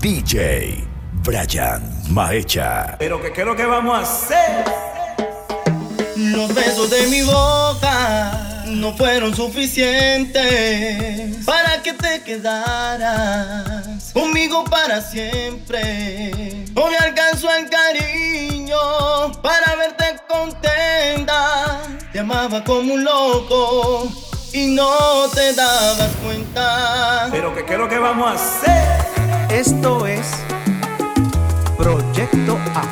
DJ Brian Maecha. Pero que creo que vamos a hacer. Los besos de mi boca no fueron suficientes para que te quedaras conmigo para siempre. No me alcanzó el cariño para verte contenta. Te amaba como un loco y no te dabas cuenta. Pero que creo que vamos a hacer. Esto es Proyecto A.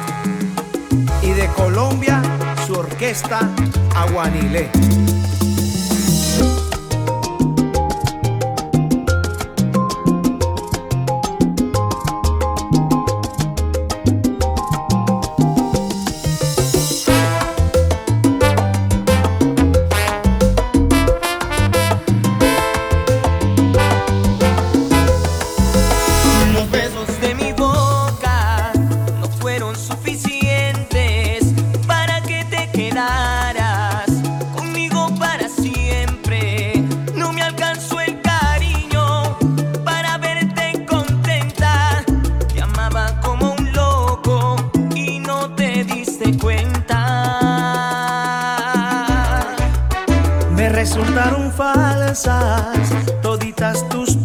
Y de Colombia, su orquesta Aguanilé. toditas tus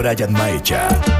Brian Maecha.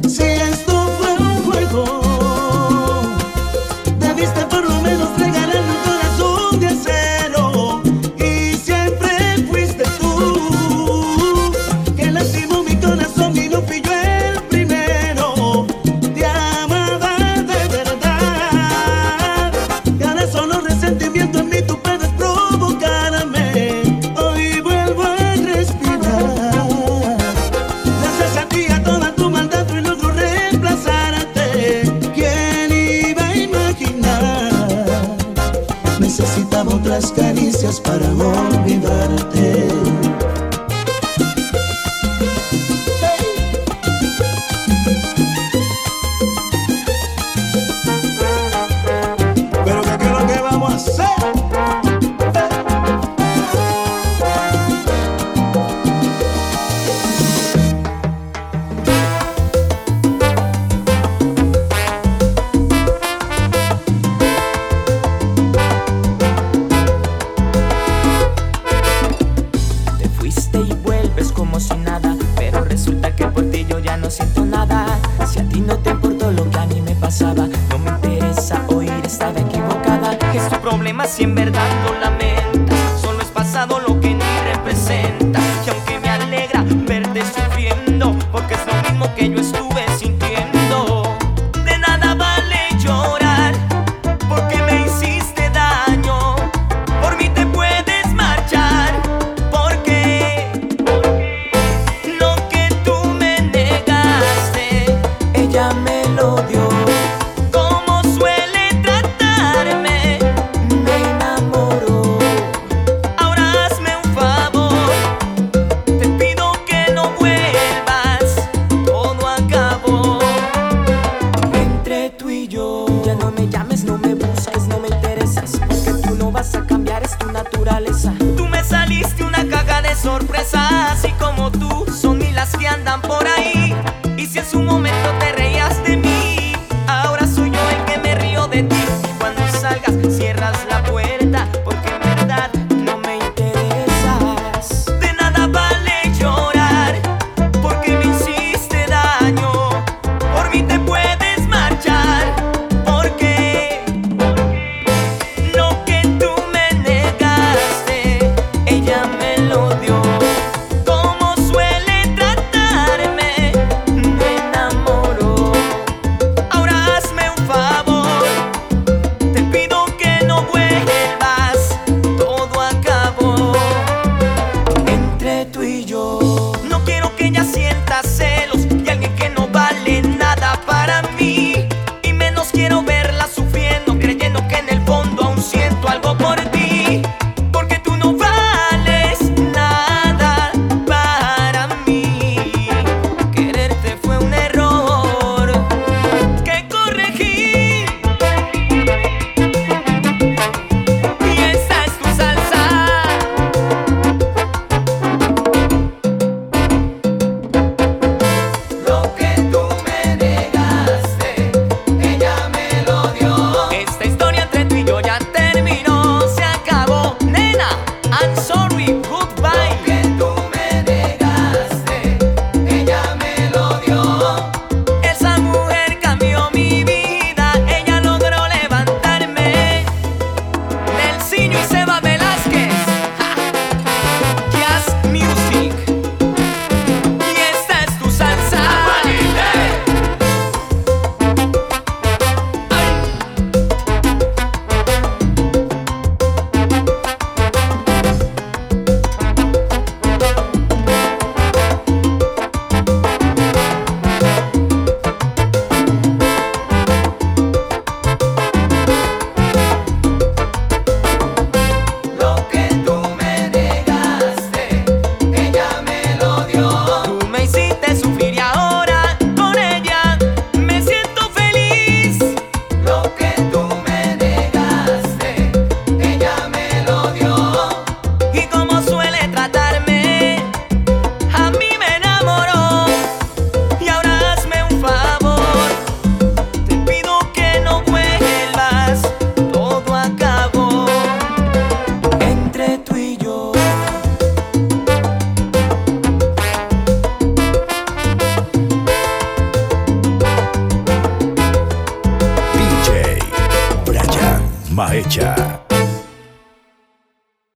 para vos. siempre yo ya no me llames